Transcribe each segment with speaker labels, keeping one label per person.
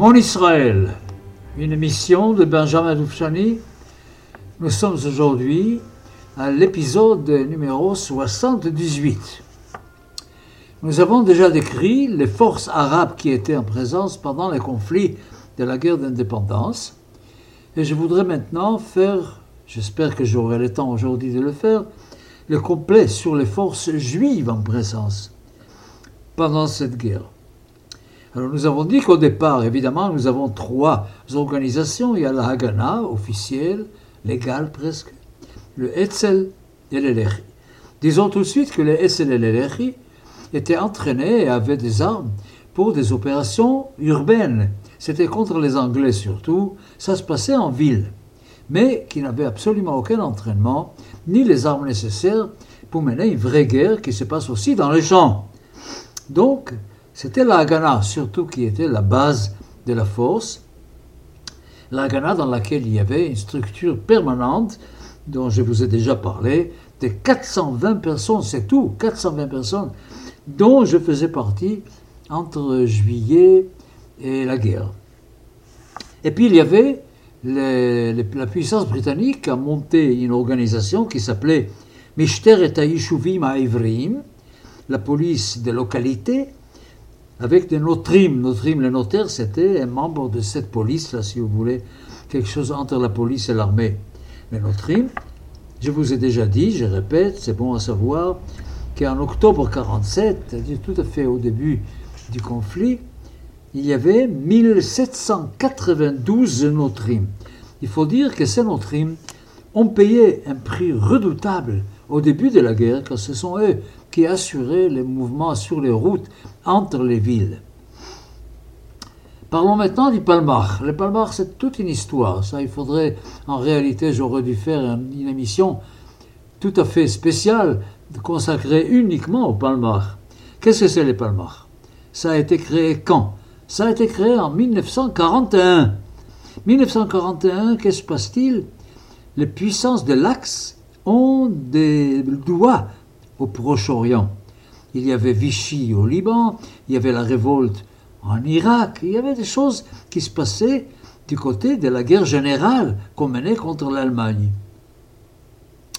Speaker 1: Mon Israël, une émission de Benjamin Doufchani. Nous sommes aujourd'hui à l'épisode numéro 78. Nous avons déjà décrit les forces arabes qui étaient en présence pendant les conflits de la guerre d'indépendance. Et je voudrais maintenant faire, j'espère que j'aurai le temps aujourd'hui de le faire, le complet sur les forces juives en présence pendant cette guerre. Alors nous avons dit qu'au départ, évidemment, nous avons trois organisations. Il y a la Haganah, officielle, légale presque, le Etzel et l'Elechi. Disons tout de suite que les Etzel et l'Elechi étaient entraînés et avaient des armes pour des opérations urbaines. C'était contre les Anglais surtout. Ça se passait en ville. Mais qui n'avaient absolument aucun entraînement, ni les armes nécessaires pour mener une vraie guerre qui se passe aussi dans les champs. Donc, c'était la Haganah, surtout qui était la base de la force. La Haganah dans laquelle il y avait une structure permanente, dont je vous ai déjà parlé, de 420 personnes, c'est tout, 420 personnes, dont je faisais partie entre juillet et la guerre. Et puis il y avait la puissance britannique a monté une organisation qui s'appelait Mishter et Taïshuvim la police des localités, avec des notrim. Notrim, le notaire, c'était un membre de cette police, là, si vous voulez, quelque chose entre la police et l'armée. Les notrim, je vous ai déjà dit, je répète, c'est bon à savoir, qu'en octobre 47, c'est-à-dire tout à fait au début du conflit, il y avait 1792 notrim. Il faut dire que ces notrim ont payé un prix redoutable au début de la guerre, car ce sont eux qui assuraient les mouvements sur les routes entre les villes. Parlons maintenant du Palmar. Le Palmar, c'est toute une histoire. Ça, il faudrait, en réalité, j'aurais dû faire une émission tout à fait spéciale consacrée uniquement au Palmar. Qu'est-ce que c'est le Palmar Ça a été créé quand? Ça a été créé en 1941. 1941, qu'est-ce qui se passe-t-il? Les puissances de l'Axe ont des doigts au Proche-Orient. Il y avait Vichy au Liban, il y avait la révolte en Irak, il y avait des choses qui se passaient du côté de la guerre générale qu'on menait contre l'Allemagne.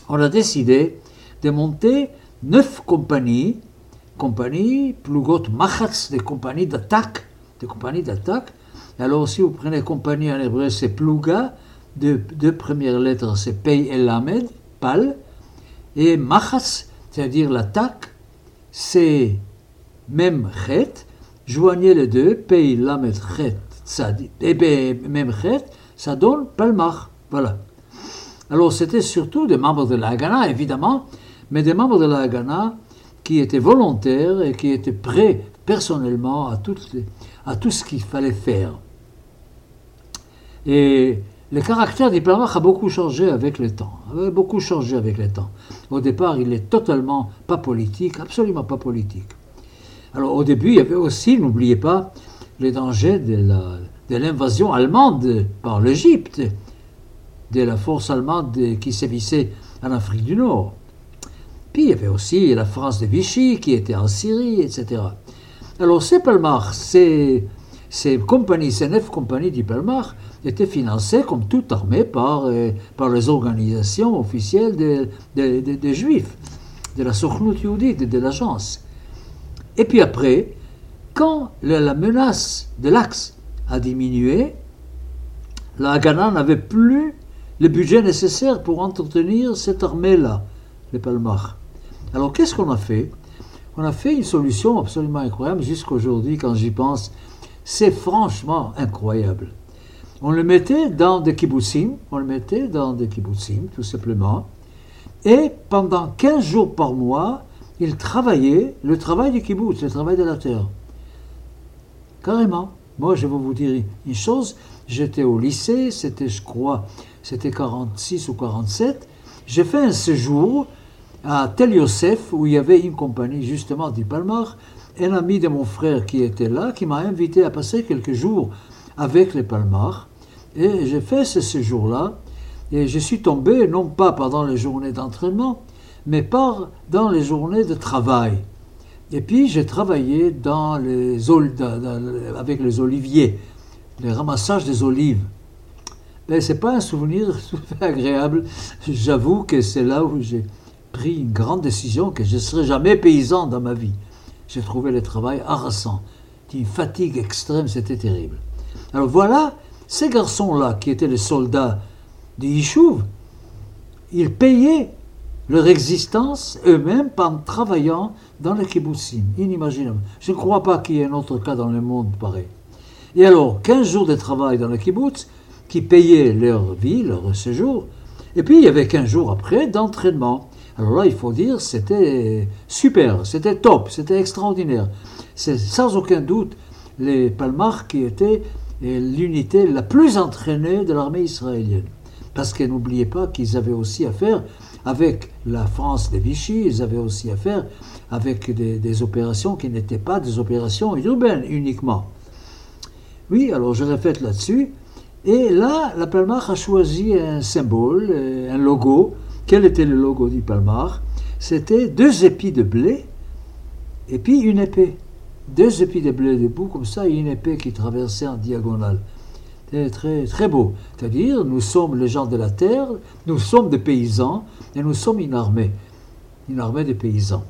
Speaker 1: On a décidé de monter neuf compagnies, compagnies, Plugot Machatz, des compagnies d'attaque, des compagnies d'attaque. Alors si vous prenez compagnie en hébreu, c'est Pluga, deux, deux premières lettres, c'est Pei El Lamed, Pal, et Machatz, c'est-à-dire l'attaque, c'est même chet, joignez les deux, pays lamet chet, et même chet, ça donne palmach. Voilà. Alors c'était surtout des membres de la Haganah, évidemment, mais des membres de la Haganah qui étaient volontaires et qui étaient prêts personnellement à tout, à tout ce qu'il fallait faire. Et le caractère du a beaucoup changé avec le temps. A beaucoup changé avec le temps. Au départ, il est totalement pas politique, absolument pas politique. Alors au début, il y avait aussi, n'oubliez pas, les dangers de l'invasion allemande par l'Égypte, de la force allemande qui sévissait en Afrique du Nord. Puis il y avait aussi la France de Vichy qui était en Syrie, etc. Alors ces Palmar, ces, ces compagnies, ces neuf compagnies du Palmar, était financé comme toute armée par, euh, par les organisations officielles des Juifs, de la Sokhnout Yehudit, de l'agence. Et puis après, quand la, menace de l'Axe a diminué, la Haganah n'avait plus le budget nécessaire pour entretenir cette armée-là, les Palmar. Alors qu'est-ce qu'on a fait? On a fait une solution absolument incroyable jusqu'à aujourd'hui quand j'y pense. C'est franchement incroyable. On le mettait dans des kibbutzim, on le mettait dans des kibbutzim, tout simplement. Et pendant 15 jours par mois, il travaillait le travail du kibbutz, le travail de la terre. Carrément. Moi, je vais vous dire une chose. J'étais au lycée, c'était, je crois, c'était 46 ou 47. J'ai fait un séjour à Tel Yosef, où il y avait une compagnie justement du Palmar, un ami de mon frère qui était là, qui m'a invité à passer quelques jours avec les Palmars. Et j'ai fait ce séjour-là. Et je suis tombé, non pas pendant les journées d'entraînement, mais par dans les journées de travail. Et puis j'ai travaillé dans les, avec les oliviers, les ramassages des olives. Mais ce n'est pas un souvenir agréable. J'avoue que c'est là où j'ai pris une grande décision que je ne serai jamais paysan dans ma vie. J'ai trouvé le travail harassant, une fatigue extrême, c'était terrible. Alors voilà, ces garçons-là, qui étaient les soldats du Yishuv, ils payaient leur existence eux-mêmes en travaillant dans les kibbutzim. Inimaginable. Je ne crois pas qu'il y ait un autre cas dans le monde pareil. Et alors, 15 jours de travail dans le kibbutz qui payaient leur vie, leur séjour, et puis il y avait 15 jours après d'entraînement. Alors là, il faut dire, c'était super, c'était top, c'était extraordinaire. C'est sans aucun doute les Palmars qui étaient l'unité la plus entraînée de l'armée israélienne. Parce que n'oubliez pas qu'ils avaient aussi affaire avec la France des Vichy, ils avaient aussi affaire avec des, opérations qui n'étaient pas des opérations urbaines uniquement. Oui, alors je répète là-dessus. Et là, la Palmar a choisi un symbole, euh, un logo. Quel était le logo du Palmar? C'était deux épis de blé et puis une épée. Deux épis de blé debout comme ça et une épée qui traversait en diagonale. C'était très, très beau. C'est-à-dire, nous sommes les gens de la terre, nous sommes des paysans, et nous sommes une armée, une armée de paysans.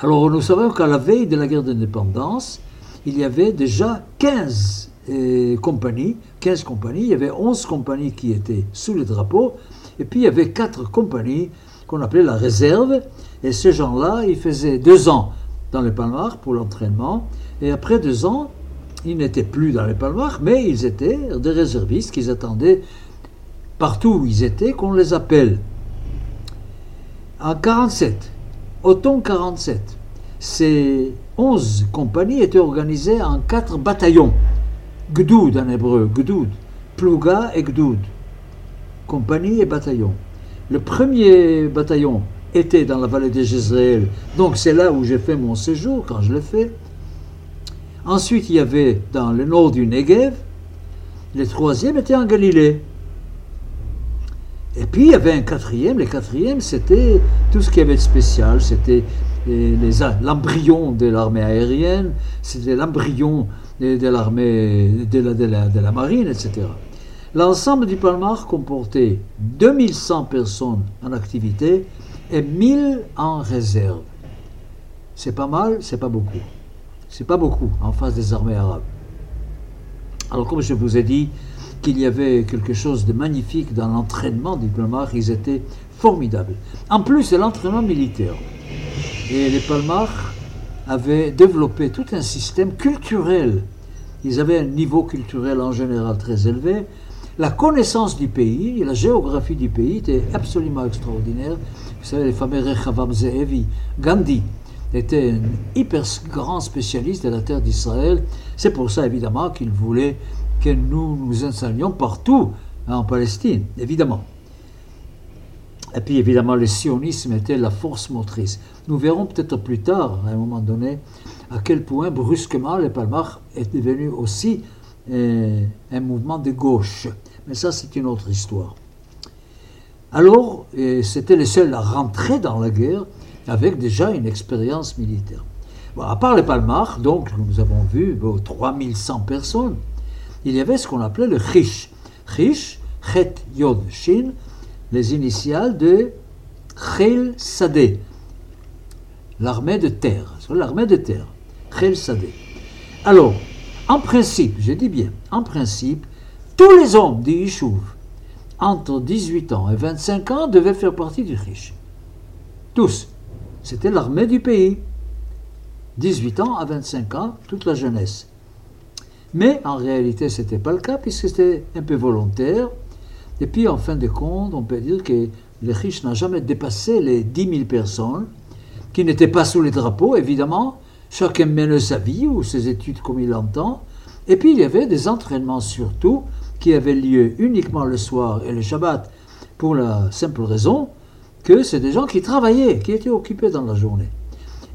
Speaker 1: Alors nous savons qu'à la veille de la guerre d'indépendance, il y avait déjà 15 euh, compagnies, 15 compagnies, il y avait 11 compagnies qui étaient sous le drapeau, et puis il y avait 4 compagnies qu'on appelait la réserve, et ces gens-là, ils faisaient deux ans dans les Palmars pour l'entraînement, et après deux ans, ils n'étaient plus dans les Palmars, mais ils étaient des réservistes qui attendaient partout où ils étaient qu'on les appelle. En 47, automne 47, ces 11 compagnies étaient organisées en quatre bataillons. Gdoud en hébreu, Gdoud, Plouga et Gdoud. Compagnie et bataillon. Le premier bataillon était dans la vallée de Jezreel, donc c'est là où j'ai fait mon séjour quand je l'ai fait. Ensuite, il y avait dans le nord du Negev, le troisième était en Galilée. Et puis il y avait un quatrième. Le quatrième, c'était tout ce qui avait de spécial. C'était l'embryon de l'armée aérienne, c'était l'embryon de, l'armée, de la, de, la, marine, etc. L'ensemble du Palmar comportait 2100 personnes en activité et 1000 en réserve. C'est pas mal, c'est pas beaucoup. C'est pas beaucoup en face des armées arabes. Alors comme je vous ai dit, qu'il y avait quelque chose de magnifique dans l'entraînement des Palmars, ils étaient formidables. En plus, c'est l'entraînement militaire. Et les Palmars avaient développé tout un système culturel. Ils avaient un niveau culturel en général très élevé. La connaissance du pays, la géographie du pays était absolument extraordinaire. Vous savez, les fameux Rechavam Zehevi, Gandhi était un hyper grand spécialiste de la terre d'Israël. C'est pour ça, évidemment, qu'il voulait que nous nous enseignions partout en Palestine, évidemment. Et puis évidemment, le sionisme était la force motrice. Nous verrons peut-être plus tard, à un moment donné, à quel point brusquement le Palmar est devenu aussi euh, un mouvement de gauche. Mais ça, c'est une autre histoire. Alors, c'était les seuls à rentrer dans la guerre avec déjà une expérience militaire. Bon, à part les Palmar, donc, nous avons vu 3100 personnes, il y avait ce qu'on appelait le Chish. Chish, Chet Yod Shin, les initiales de Chel Sadeh, l'armée de terre, l'armée de terre, Chel Sadeh. Alors, en principe, je dis bien, en principe, tous les hommes du Yishuv, entre 18 ans et 25 ans, devaient faire partie du Chish. Tous. C'était l'armée du pays. 18 ans à 25 ans, toute la jeunesse. Mais en réalité, ce n'était pas le cas, puisque c'était un peu volontaire. Et puis, en fin de compte, on peut dire que les riches n'ont jamais dépassé les 10 000 personnes, qui n'étaient pas sous les drapeaux, évidemment. Chacun menait sa vie ou ses études comme il l'entend. Et puis, il y avait des entraînements surtout qui avaient lieu uniquement le soir et le Shabbat, pour la simple raison que c'est des gens qui travaillaient, qui étaient occupés dans la journée.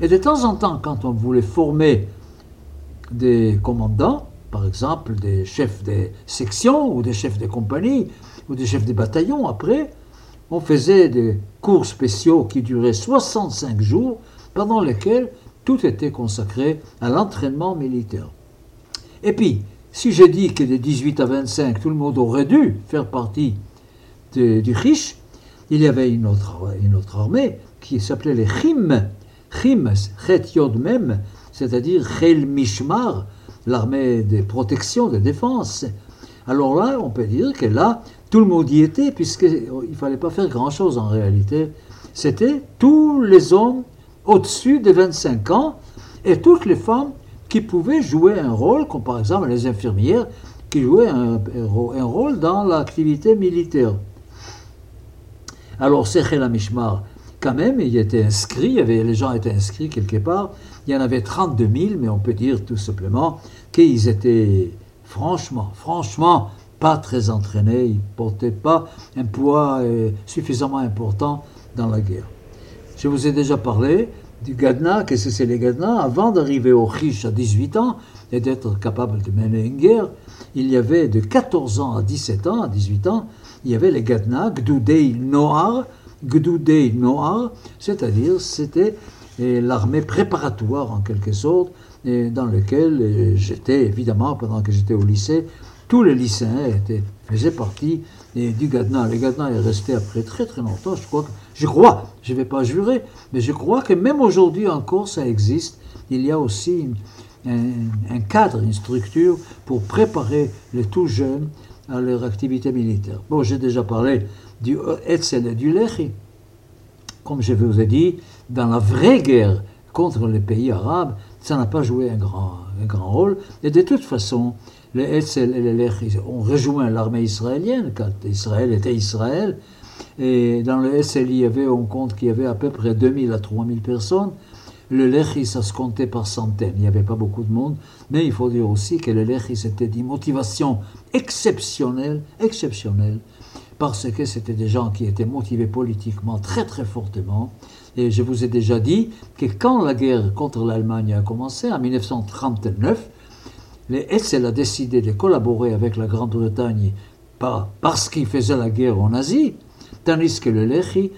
Speaker 1: Et de temps en temps, quand on voulait former des commandants, par exemple des chefs des sections ou des chefs des compagnies ou des chefs des bataillons après, on faisait des cours spéciaux qui duraient 65 jours pendant lesquels tout était consacré à l'entraînement militaire. Et puis, si j'ai dit que de 18 à 25, tout le monde aurait dû faire partie du riche, il y avait une autre, une armée qui s'appelait les Chim, Chim, Chet Yod Mem, c'est-à-dire Chel Mishmar, l'armée de protection, de défense. Alors là, on peut dire que là, tout le monde y était, puisqu'il ne fallait pas faire grand-chose en réalité. C'était tous les hommes au-dessus de 25 ans et toutes les femmes qui pouvaient jouer un rôle, comme par exemple les infirmières qui jouaient un, rôle dans l'activité militaire. Alors, Sechel Mishmar, quand même, il était inscrit, les gens étaient inscrits quelque part. Il y en avait 32 000, mais on peut dire tout simplement qu'ils étaient franchement, franchement, pas très entraînés. Ils ne portaient pas un poids euh, suffisamment important dans la guerre. Je vous ai déjà parlé du Gadna, qu'est-ce que c'est les Gadna Avant d'arriver au Riche à 18 ans et d'être capable de mener une guerre, il y avait de 14 ans à 17 ans, à 18 ans, il y avait les Gadna, Gdoudei Noar, Gdoudei Noar, c'est-à-dire c'était eh, l'armée préparatoire en quelque sorte, et dans laquelle eh, j'étais évidemment pendant que j'étais au lycée, tous les lycéens étaient, faisaient partie eh, du Gadna. Le Gadna est resté après très très longtemps, je crois, je crois, je ne vais pas jurer, mais je crois que même aujourd'hui encore ça existe. Il y a aussi un, cadre, une structure pour préparer les tout jeunes à leur activité militaire. Bon, j'ai déjà parlé du Etzel et du Lechi. Comme je vous ai dit, dans la vraie guerre contre les pays arabes, ça n'a pas joué un grand, un grand rôle. Et de toute façon, les Etzel et les Lechi ont rejoint l'armée israélienne quand Israël était Israël. Et dans le Etzel, il y avait, on compte qu'il y avait à peu près 2000 à 3000 personnes. Le Lechis, ça se comptait par centaines. Il n'y avait pas beaucoup de monde. Mais il faut dire aussi que le Lechis c'était d'une motivation exceptionnelle, exceptionnelle, parce que c'était des gens qui étaient motivés politiquement très très fortement. Et je vous ai déjà dit que quand la guerre contre l'Allemagne a commencé, en 1939, les Hetzel a décidé de collaborer avec la Grande-Bretagne parce qu'ils faisaient la guerre en Asie, tandis que le Lechi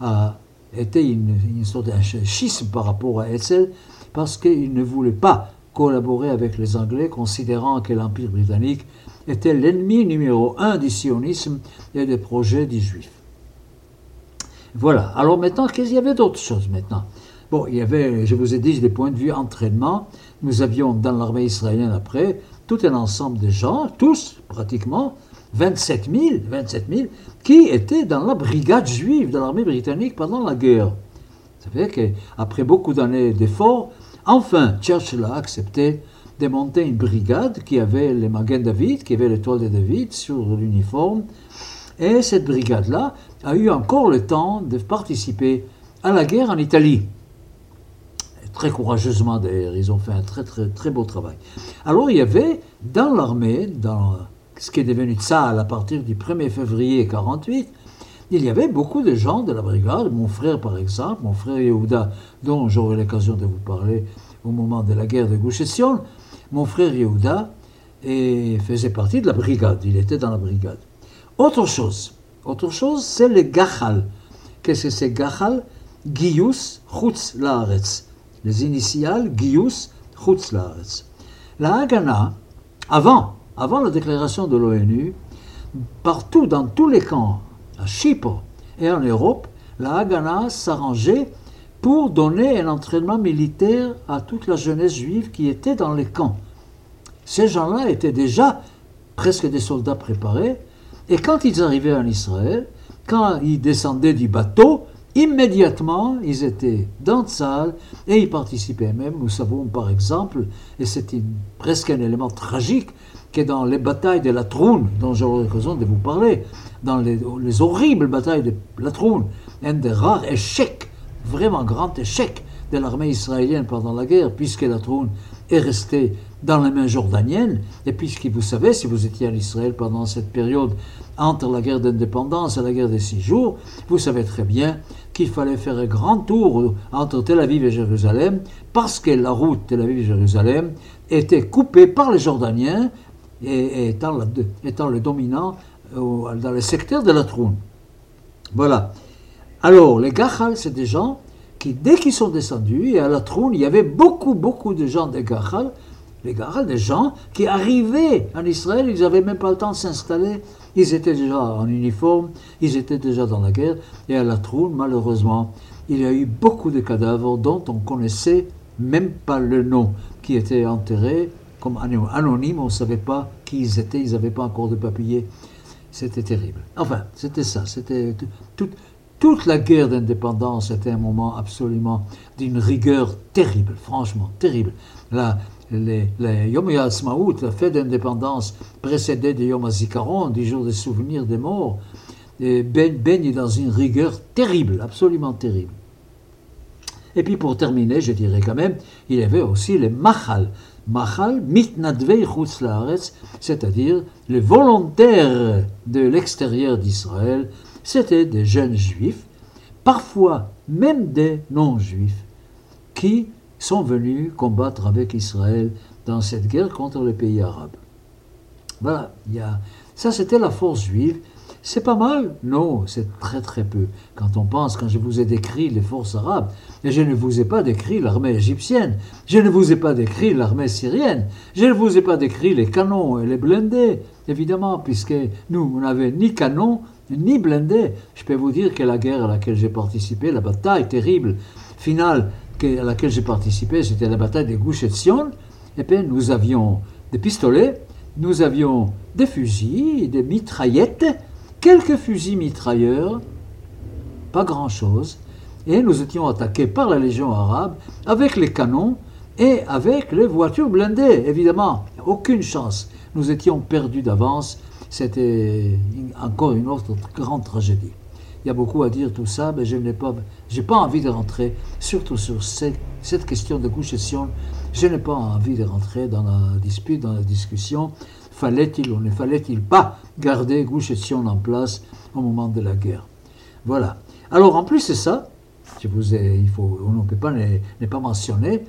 Speaker 1: a était une, sorte de schisme par rapport à Hetzel, parce qu'il ne voulait pas collaborer avec les Anglais, considérant que l'Empire britannique était l'ennemi numéro un du sionisme et des projets des Juifs. Voilà. Alors maintenant, qu'est-ce qu'il y avait d'autres choses maintenant? Bon, il y avait, je vous ai dit, des points de vue entraînement. Nous avions dans l'armée israélienne après tout un ensemble de gens, tous pratiquement, 27 000, 27 000, qui étaient dans la brigade juive de l'armée britannique pendant la guerre. Ça fait qu'après beaucoup d'années d'efforts, enfin, Churchill a accepté de monter une brigade qui avait les Magen David, qui avait l'étoile de David sur l'uniforme. Et cette brigade-là a eu encore le temps de participer à la guerre en Italie. Très courageusement d'ailleurs, ils ont fait un très très très beau travail. Alors il y avait dans l'armée, dans ce qui est devenu Tzahal à partir du 1er février 1948, il y avait beaucoup de gens de la brigade, mon frère par exemple, mon frère Yehuda, dont j'aurai l'occasion de vous parler au moment de la guerre de Gush mon frère Yehuda faisait partie de la brigade, il était dans la brigade. Autre chose, autre chose, c'est le Gachal. Qu'est-ce que c'est Gachal? Gius Chutz Laaretz. Les initiales Gius Chutz Laaretz. La Haganah, avant avant la déclaration de l'ONU, partout dans tous les camps, à Chypre et en Europe, la Haganah s'arrangeait pour donner un entraînement militaire à toute la jeunesse juive qui était dans les camps. Ces gens-là étaient déjà presque des soldats préparés, et quand ils arrivaient en Israël, quand ils descendaient du bateau, immédiatement, ils étaient dans la salle et ils participaient même. Nous savons par exemple, et c'est presque un élément tragique, que dans les batailles de la Troune, dont j'aurai l'occasion de vous parler, dans les, horribles batailles de la Troune, un des rares échecs, vraiment grand échec de l'armée israélienne pendant la guerre, puisque la Troune est resté dans les mains jordaniennes. Et puisque vous savez, si vous étiez en Israël pendant cette période entre la guerre d'indépendance et la guerre des six jours, vous savez très bien qu'il fallait faire un grand tour entre Tel Aviv et Jérusalem, parce que la route Tel Aviv-Jérusalem était coupée par les Jordaniens, et, étant, étant, le dominant euh, dans le secteur de la Troune. Voilà. Alors, les Gachal, c'est des gens qui, dès qu'ils sont descendus, et à la Troune, il y avait beaucoup, beaucoup de gens des Gachal, les Gachal, des gens qui arrivaient en Israël, ils n'avaient même pas le temps de s'installer, ils étaient déjà en uniforme, ils étaient déjà dans la guerre, et à la Troune, malheureusement, il y a eu beaucoup de cadavres dont on connaissait même pas le nom, qui étaient enterrés comme anonymes, on ne savait pas qui ils étaient, ils n'avaient pas encore de papier. C'était terrible. Enfin, c'était ça, c'était toute la guerre d'indépendance était un moment absolument d'une rigueur terrible, franchement, terrible. La, les, les Yom la fête d'indépendance précédée de Yom HaZikaron, du jour des souvenirs des morts, baigne dans une rigueur terrible, absolument terrible. Et puis pour terminer, je dirais quand même, il y avait aussi les Machal. Machal mitnadvei c'est-à-dire les volontaires de l'extérieur d'Israël, c'était des jeunes juifs, parfois même des non-juifs, qui sont venus combattre avec Israël dans cette guerre contre les pays arabes. Voilà, ça c'était la force juive. C'est pas mal? Non, c'est très très peu. Quand on pense, quand je vous ai décrit les forces arabes, et je ne vous ai pas décrit l'armée égyptienne, je ne vous ai pas décrit l'armée syrienne, je ne vous ai pas décrit les canons et les blindés, évidemment, puisque nous, on n'avait ni canons, ni blindés. Je peux vous dire que la guerre à laquelle j'ai participé, la bataille terrible, finale à laquelle j'ai participé, c'était la bataille des Gouches et Sion, et puis nous avions des pistolets, nous avions des fusils, des mitraillettes, quelques fusils mitrailleurs, pas grand-chose, et nous étions attaqués par la Légion arabe avec les canons et avec les voitures blindées, évidemment. Aucune chance. Nous étions perdus d'avance. C'était encore une autre grande tragédie. Il y a beaucoup à dire tout ça, mais je n'ai pas, j'ai pas envie de rentrer, surtout sur cette, question de Sion. Je n'ai pas envie de rentrer dans la dispute, dans la discussion. Fallait-il ou ne fallait-il pas garder Sion en place au moment de la guerre? Voilà. Alors en plus de ça, je vous ai, il faut, on ne peut pas ne, pas mentionner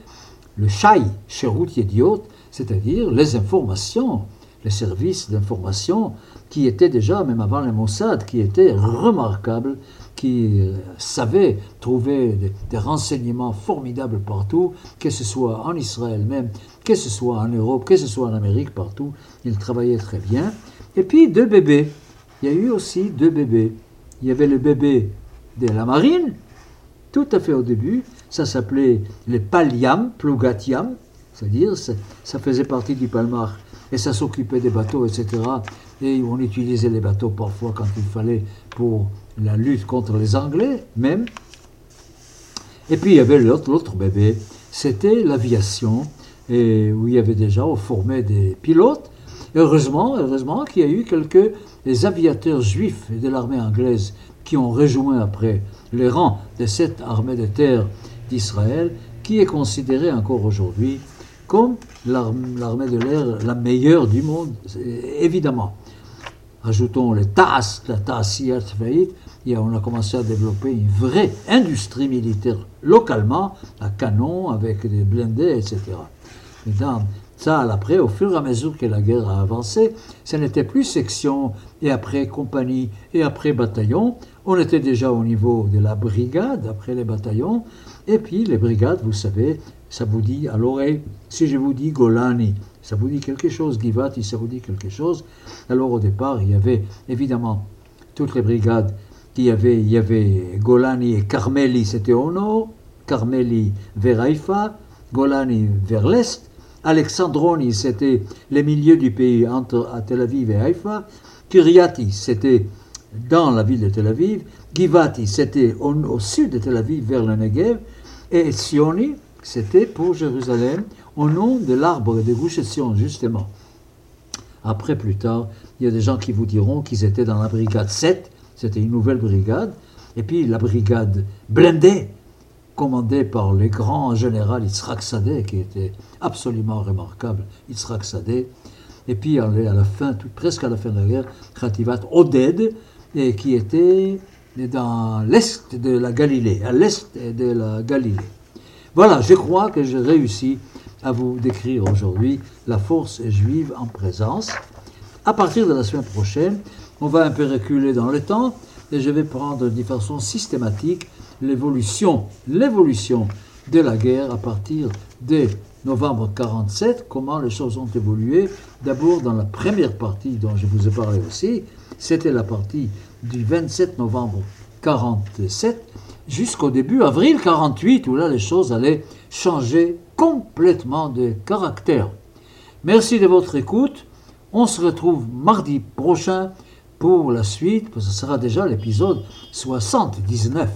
Speaker 1: le chai chez Idiot, c'est-à-dire les informations, les services d'information qui étaient déjà, même avant les Mossad, qui étaient remarquables, qui euh, savaient trouver des, renseignements formidables partout, que ce soit en Israël même, que ce soit en Europe, que ce soit en Amérique, partout. Ils travaillaient très bien. Et puis deux bébés. Il y a eu aussi deux bébés. Il y avait le bébé de la marine, tout à fait au début, ça s'appelait les paliam, plugatiam, c'est-à-dire ça faisait partie du palmar et ça s'occupait des bateaux, etc. Et on utilisait les bateaux parfois quand il fallait pour la lutte contre les Anglais même. Et puis il y avait l'autre bébé, c'était l'aviation, et où il y avait déjà formé des pilotes. heureusement, heureusement qu'il y a eu quelques aviateurs juifs de l'armée anglaise qui ont rejoint après les rangs de cette armée de terre d'Israël, qui est considérée encore aujourd'hui l'armée de l'air la meilleure du monde, évidemment. Ajoutons les TAS, la TASIA et on a commencé à développer une vraie industrie militaire localement, à canon, avec des blindés, etc. dans ça, après, au fur et à mesure que la guerre a avancé, ce n'était plus section, et après compagnie, et après bataillon. On était déjà au niveau de la brigade, après les bataillons. Et puis les brigades, vous savez, ça vous dit à l'oreille, si je vous dis Golani, ça vous dit quelque chose, Givati, ça vous dit quelque chose. Alors au départ, il y avait évidemment toutes les brigades, avait, il y avait Golani et Carmeli, c'était au nord, Carmeli vers Haïfa, Golani vers l'est, Alexandroni, c'était les milieux du pays entre Tel Aviv et Haïfa, Kiryati, c'était dans la ville de Tel Aviv, Givati, c'était au, au, sud de Tel Aviv vers le Negev, et Sioni, c'était pour Jérusalem, au nom de l'arbre de Gouche Sion, justement. Après, plus tard, il y a des gens qui vous diront qu'ils étaient dans la brigade 7, c'était une nouvelle brigade, et puis la brigade blindée, commandé par le grand général Yitzhak Sadeh, qui était absolument remarquable, Yitzhak Sadeh. Et puis à la fin, presque à la fin de la guerre, Khativat Oded, qui était dans l'est de la Galilée, à l'est de la Galilée. Voilà, je crois que j'ai réussi à vous décrire aujourd'hui la force juive en présence. À partir de la semaine prochaine, on va un peu reculer dans le temps et je vais prendre de façon systématique l'évolution, l'évolution de la guerre à partir de novembre 47, comment les choses ont évolué. D'abord dans la première partie dont je vous ai parlé aussi, c'était la partie du 27 novembre 47 jusqu'au début avril 48 où là les choses allaient changer complètement de caractère. Merci de votre écoute. On se retrouve mardi prochain pour la suite, parce que ce sera déjà l'épisode 79.